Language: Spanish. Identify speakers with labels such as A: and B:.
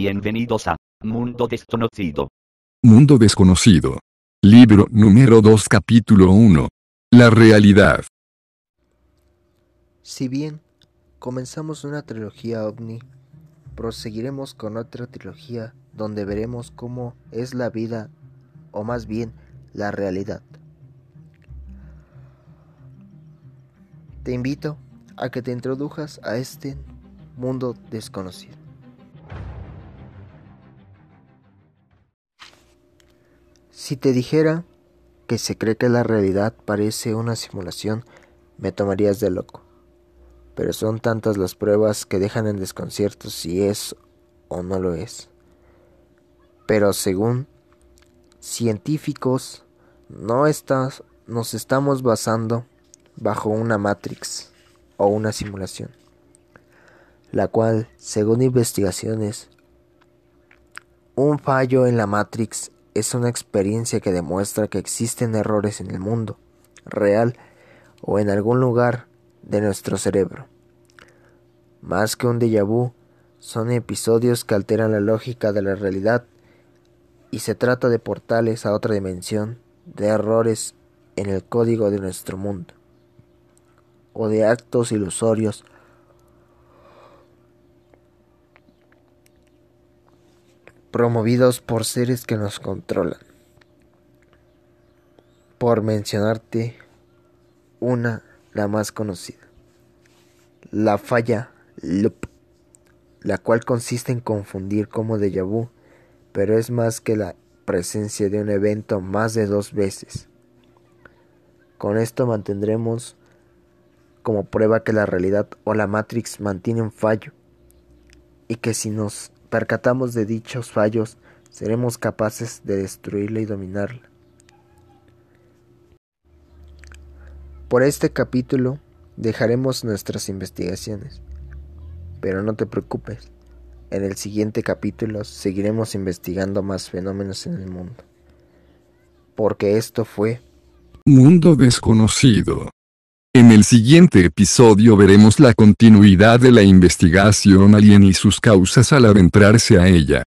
A: Bienvenidos a Mundo Desconocido.
B: Mundo desconocido. Libro número 2 capítulo 1. La realidad.
C: Si bien comenzamos una trilogía ovni, proseguiremos con otra trilogía donde veremos cómo es la vida, o más bien la realidad. Te invito a que te introdujas a este mundo desconocido. Si te dijera que se cree que la realidad parece una simulación, me tomarías de loco. Pero son tantas las pruebas que dejan en desconcierto si es o no lo es. Pero según científicos, no estás, nos estamos basando bajo una matrix o una simulación, la cual, según investigaciones, un fallo en la matrix es una experiencia que demuestra que existen errores en el mundo real o en algún lugar de nuestro cerebro. Más que un déjà vu, son episodios que alteran la lógica de la realidad y se trata de portales a otra dimensión, de errores en el código de nuestro mundo o de actos ilusorios promovidos por seres que nos controlan. Por mencionarte una, la más conocida. La falla loop, la cual consiste en confundir como déjà vu, pero es más que la presencia de un evento más de dos veces. Con esto mantendremos como prueba que la realidad o la Matrix mantiene un fallo y que si nos percatamos de dichos fallos seremos capaces de destruirla y dominarla. Por este capítulo dejaremos nuestras investigaciones, pero no te preocupes, en el siguiente capítulo seguiremos investigando más fenómenos en el mundo, porque esto fue
B: Mundo desconocido. En el siguiente episodio veremos la continuidad de la investigación alien y sus causas al adentrarse a ella.